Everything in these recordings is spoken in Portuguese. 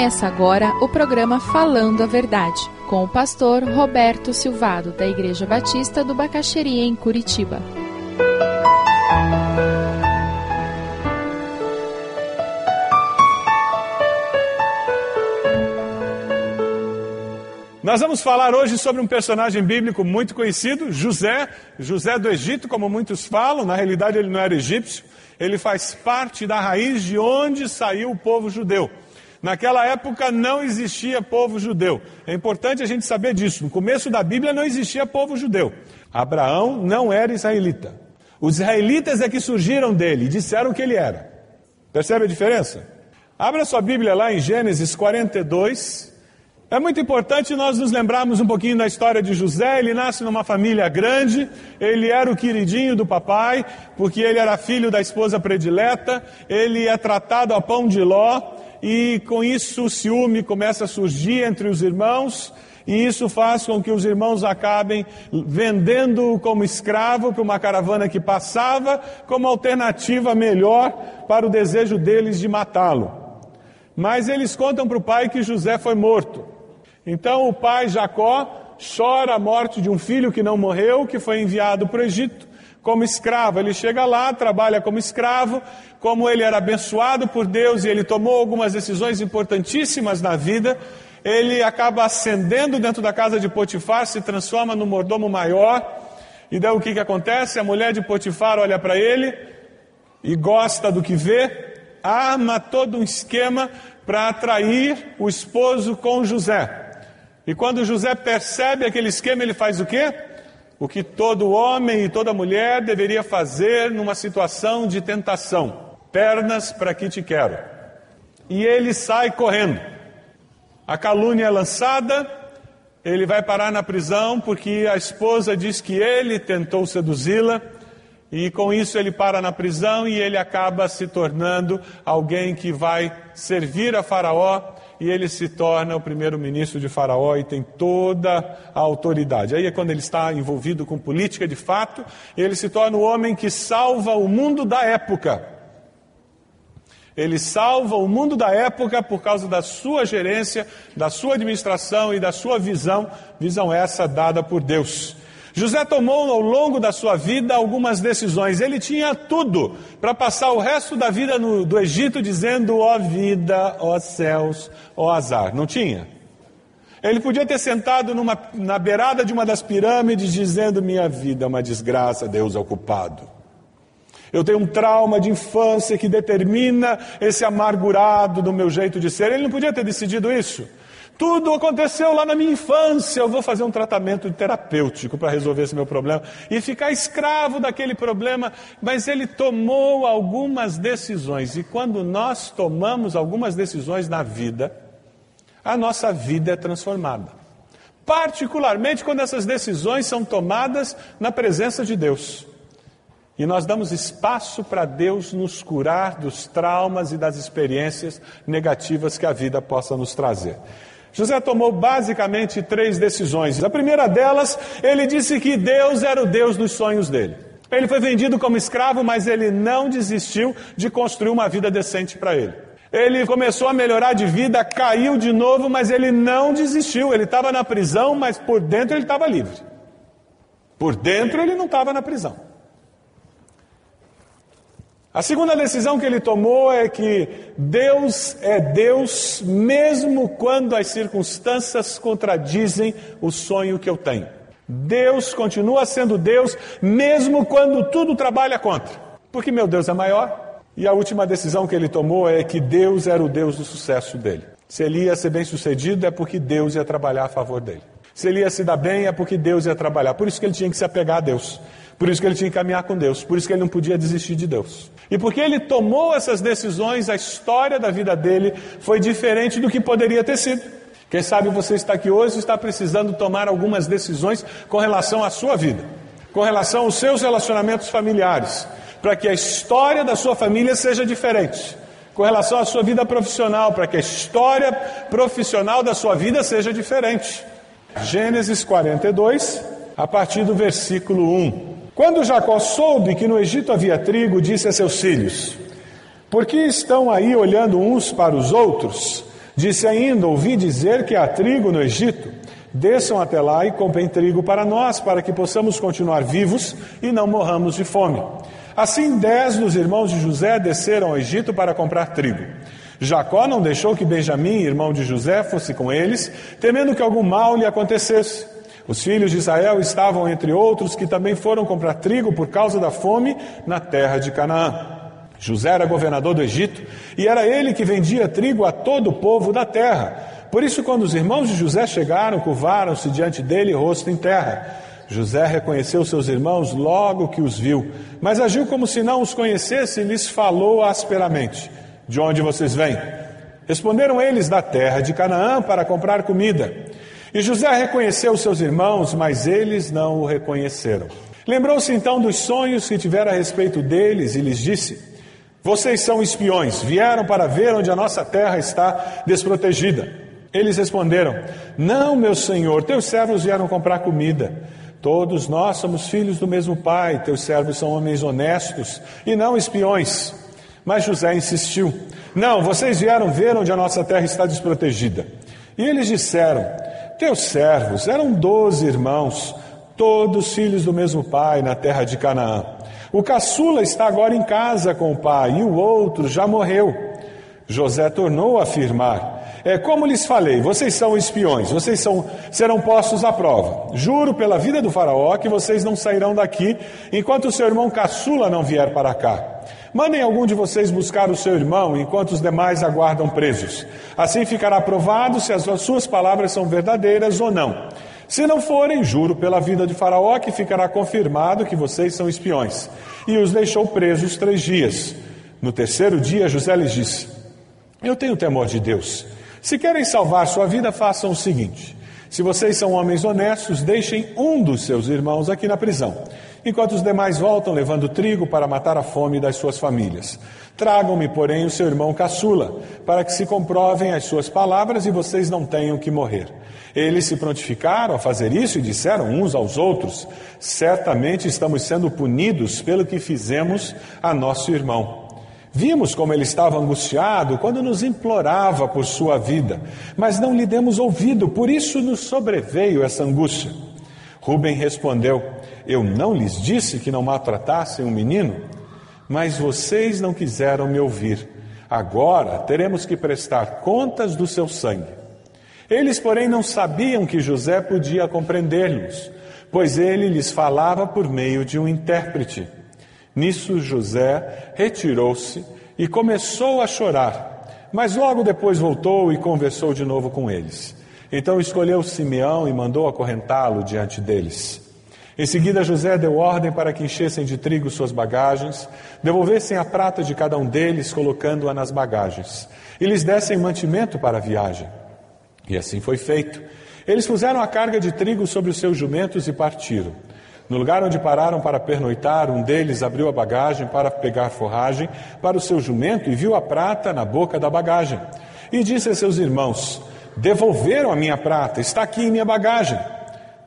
Começa agora o programa Falando a Verdade, com o pastor Roberto Silvado, da Igreja Batista do Bacaxeria, em Curitiba. Nós vamos falar hoje sobre um personagem bíblico muito conhecido, José, José do Egito, como muitos falam, na realidade ele não era egípcio, ele faz parte da raiz de onde saiu o povo judeu. Naquela época não existia povo judeu. É importante a gente saber disso. No começo da Bíblia não existia povo judeu. Abraão não era israelita. Os israelitas é que surgiram dele e disseram que ele era. Percebe a diferença? Abra sua Bíblia lá em Gênesis 42. É muito importante nós nos lembrarmos um pouquinho da história de José. Ele nasce numa família grande, ele era o queridinho do papai, porque ele era filho da esposa predileta, ele é tratado a pão de ló, e com isso o ciúme começa a surgir entre os irmãos, e isso faz com que os irmãos acabem vendendo-o como escravo para uma caravana que passava, como alternativa melhor para o desejo deles de matá-lo. Mas eles contam para o pai que José foi morto. Então o pai Jacó chora a morte de um filho que não morreu, que foi enviado para o Egito como escravo. Ele chega lá, trabalha como escravo, como ele era abençoado por Deus e ele tomou algumas decisões importantíssimas na vida, ele acaba ascendendo dentro da casa de Potifar, se transforma no mordomo maior. E daí o que, que acontece? A mulher de Potifar olha para ele e gosta do que vê, arma todo um esquema para atrair o esposo com José. E quando José percebe aquele esquema, ele faz o quê? o que todo homem e toda mulher deveria fazer numa situação de tentação: pernas para que te quero. E ele sai correndo. A calúnia é lançada, ele vai parar na prisão porque a esposa diz que ele tentou seduzi-la. E com isso ele para na prisão e ele acaba se tornando alguém que vai servir a Faraó e ele se torna o primeiro-ministro de Faraó e tem toda a autoridade. Aí é quando ele está envolvido com política de fato, ele se torna o homem que salva o mundo da época. Ele salva o mundo da época por causa da sua gerência, da sua administração e da sua visão, visão essa dada por Deus. José tomou ao longo da sua vida algumas decisões. Ele tinha tudo para passar o resto da vida no, do Egito dizendo: ó oh vida, ó oh céus, ó oh azar. Não tinha? Ele podia ter sentado numa, na beirada de uma das pirâmides dizendo: minha vida é uma desgraça, Deus é ocupado. Eu tenho um trauma de infância que determina esse amargurado do meu jeito de ser. Ele não podia ter decidido isso. Tudo aconteceu lá na minha infância. Eu vou fazer um tratamento terapêutico para resolver esse meu problema e ficar escravo daquele problema. Mas ele tomou algumas decisões, e quando nós tomamos algumas decisões na vida, a nossa vida é transformada. Particularmente quando essas decisões são tomadas na presença de Deus. E nós damos espaço para Deus nos curar dos traumas e das experiências negativas que a vida possa nos trazer. José tomou basicamente três decisões. A primeira delas, ele disse que Deus era o Deus dos sonhos dele. Ele foi vendido como escravo, mas ele não desistiu de construir uma vida decente para ele. Ele começou a melhorar de vida, caiu de novo, mas ele não desistiu. Ele estava na prisão, mas por dentro ele estava livre. Por dentro ele não estava na prisão. A segunda decisão que ele tomou é que Deus é Deus mesmo quando as circunstâncias contradizem o sonho que eu tenho. Deus continua sendo Deus mesmo quando tudo trabalha contra. Porque meu Deus é maior. E a última decisão que ele tomou é que Deus era o Deus do sucesso dele. Se ele ia ser bem sucedido é porque Deus ia trabalhar a favor dele. Se ele ia se dar bem é porque Deus ia trabalhar. Por isso que ele tinha que se apegar a Deus. Por isso que ele tinha que caminhar com Deus. Por isso que ele não podia desistir de Deus. E porque ele tomou essas decisões, a história da vida dele foi diferente do que poderia ter sido. Quem sabe você está aqui hoje e está precisando tomar algumas decisões com relação à sua vida, com relação aos seus relacionamentos familiares, para que a história da sua família seja diferente, com relação à sua vida profissional, para que a história profissional da sua vida seja diferente. Gênesis 42, a partir do versículo 1. Quando Jacó soube que no Egito havia trigo, disse a seus filhos: Por que estão aí olhando uns para os outros? Disse ainda: Ouvi dizer que há trigo no Egito. Desçam até lá e comprem trigo para nós, para que possamos continuar vivos e não morramos de fome. Assim, dez dos irmãos de José desceram ao Egito para comprar trigo. Jacó não deixou que Benjamim, irmão de José, fosse com eles, temendo que algum mal lhe acontecesse. Os filhos de Israel estavam entre outros que também foram comprar trigo por causa da fome na terra de Canaã. José era governador do Egito e era ele que vendia trigo a todo o povo da terra. Por isso, quando os irmãos de José chegaram, curvaram-se diante dele, rosto em terra. José reconheceu seus irmãos logo que os viu, mas agiu como se não os conhecesse e lhes falou asperamente: De onde vocês vêm? Responderam eles da terra de Canaã para comprar comida. E José reconheceu seus irmãos, mas eles não o reconheceram. Lembrou-se então dos sonhos que tivera a respeito deles e lhes disse: vocês são espiões, vieram para ver onde a nossa terra está desprotegida. Eles responderam: Não, meu senhor, teus servos vieram comprar comida. Todos nós somos filhos do mesmo pai, teus servos são homens honestos e não espiões. Mas José insistiu: Não, vocês vieram ver onde a nossa terra está desprotegida. E eles disseram: Teus servos eram doze irmãos, todos filhos do mesmo pai, na terra de Canaã. O caçula está agora em casa com o pai e o outro já morreu. José tornou a afirmar: É como lhes falei, vocês são espiões, vocês são, serão postos à prova. Juro pela vida do Faraó que vocês não sairão daqui enquanto o seu irmão caçula não vier para cá. Mandem algum de vocês buscar o seu irmão enquanto os demais aguardam presos. Assim ficará provado se as suas palavras são verdadeiras ou não. Se não forem, juro pela vida de Faraó que ficará confirmado que vocês são espiões. E os deixou presos três dias. No terceiro dia, José lhes disse: Eu tenho temor de Deus. Se querem salvar sua vida, façam o seguinte: se vocês são homens honestos, deixem um dos seus irmãos aqui na prisão, enquanto os demais voltam levando trigo para matar a fome das suas famílias. Tragam-me, porém, o seu irmão caçula, para que se comprovem as suas palavras e vocês não tenham que morrer. Eles se prontificaram a fazer isso e disseram uns aos outros: Certamente estamos sendo punidos pelo que fizemos a nosso irmão. Vimos como ele estava angustiado quando nos implorava por sua vida, mas não lhe demos ouvido, por isso nos sobreveio essa angústia. Rubem respondeu: Eu não lhes disse que não maltratassem um menino, mas vocês não quiseram me ouvir. Agora teremos que prestar contas do seu sangue. Eles, porém, não sabiam que José podia compreender-los, pois ele lhes falava por meio de um intérprete. Nisso José retirou-se e começou a chorar, mas logo depois voltou e conversou de novo com eles. Então escolheu Simeão e mandou acorrentá-lo diante deles. Em seguida, José deu ordem para que enchessem de trigo suas bagagens, devolvessem a prata de cada um deles, colocando-a nas bagagens, e lhes dessem mantimento para a viagem. E assim foi feito. Eles puseram a carga de trigo sobre os seus jumentos e partiram. No lugar onde pararam para pernoitar, um deles abriu a bagagem para pegar forragem para o seu jumento e viu a prata na boca da bagagem. E disse a seus irmãos: Devolveram a minha prata, está aqui em minha bagagem.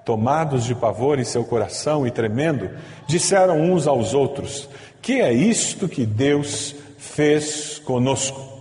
Tomados de pavor em seu coração e tremendo, disseram uns aos outros: Que é isto que Deus fez conosco?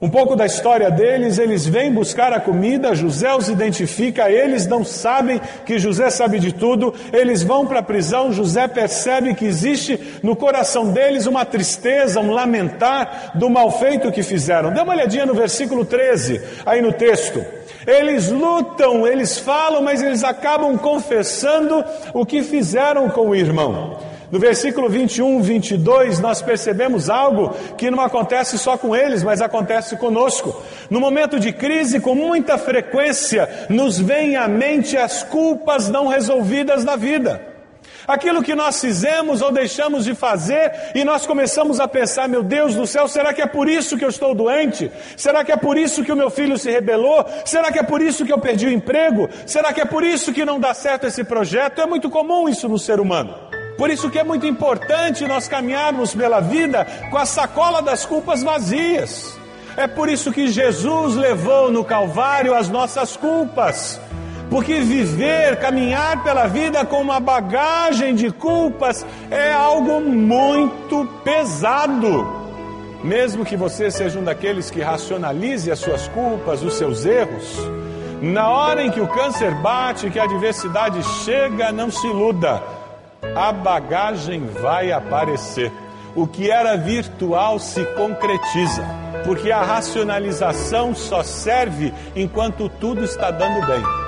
Um pouco da história deles, eles vêm buscar a comida, José os identifica, eles não sabem que José sabe de tudo, eles vão para a prisão, José percebe que existe no coração deles uma tristeza, um lamentar do mal feito que fizeram. Dê uma olhadinha no versículo 13, aí no texto. Eles lutam, eles falam, mas eles acabam confessando o que fizeram com o irmão. No versículo 21, 22, nós percebemos algo que não acontece só com eles, mas acontece conosco. No momento de crise, com muita frequência, nos vem à mente as culpas não resolvidas da vida. Aquilo que nós fizemos ou deixamos de fazer e nós começamos a pensar, meu Deus do céu, será que é por isso que eu estou doente? Será que é por isso que o meu filho se rebelou? Será que é por isso que eu perdi o emprego? Será que é por isso que não dá certo esse projeto? É muito comum isso no ser humano. Por isso que é muito importante nós caminharmos pela vida com a sacola das culpas vazias. É por isso que Jesus levou no Calvário as nossas culpas. Porque viver, caminhar pela vida com uma bagagem de culpas é algo muito pesado. mesmo que você seja um daqueles que racionalize as suas culpas, os seus erros, na hora em que o câncer bate, que a adversidade chega, não se iluda, a bagagem vai aparecer. O que era virtual se concretiza, porque a racionalização só serve enquanto tudo está dando bem.